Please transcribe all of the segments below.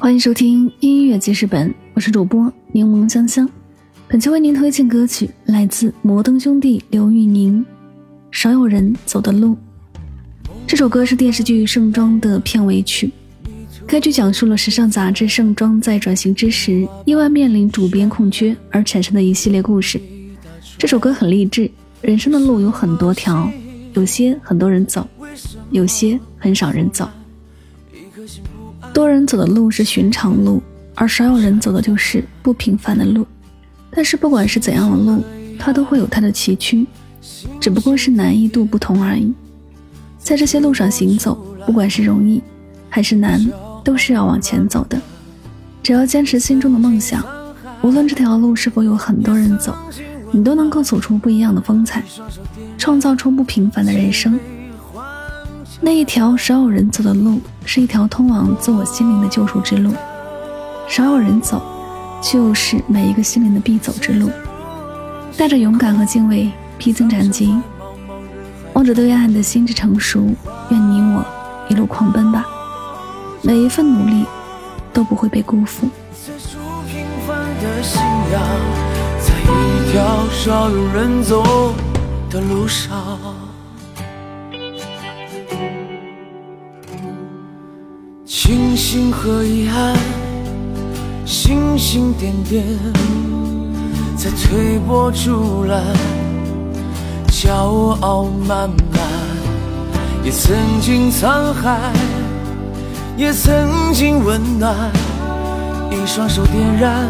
欢迎收听音乐记事本，我是主播柠檬香香。本期为您推荐歌曲来自摩登兄弟刘宇宁，《少有人走的路》。这首歌是电视剧《盛装》的片尾曲。该剧讲述了时尚杂志《盛装》在转型之时，意外面临主编空缺而产生的一系列故事。这首歌很励志，人生的路有很多条，有些很多人走，有些很少人走。多人走的路是寻常路，而少有人走的就是不平凡的路。但是不管是怎样的路，它都会有它的崎岖，只不过是难易度不同而已。在这些路上行走，不管是容易还是难，都是要往前走的。只要坚持心中的梦想，无论这条路是否有很多人走，你都能够走出不一样的风采，创造出不平凡的人生。那一条少有人走的路，是一条通往自我心灵的救赎之路。少有人走，就是每一个心灵的必走之路。带着勇敢和敬畏，披荆斩棘，望着对岸的心智成熟。愿你我一路狂奔吧，每一份努力都不会被辜负。在一条少有人走的路上。星星和遗憾，星星点点，在推波助澜，骄傲慢慢，也曾经沧海，也曾经温暖，一双手点燃，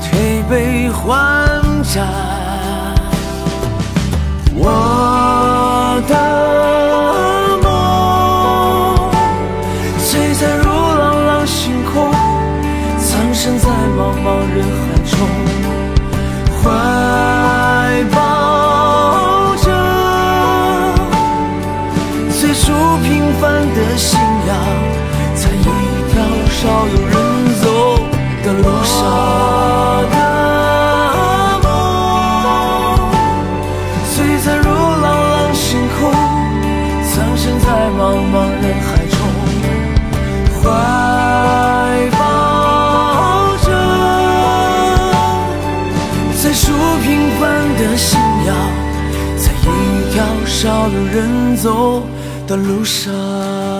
推杯换盏，茫茫人海中，怀抱着最初平凡的信仰，在一条少有人走的路上的梦，璀璨如朗朗星空，藏身在茫茫人海中，怀少有人走的路上。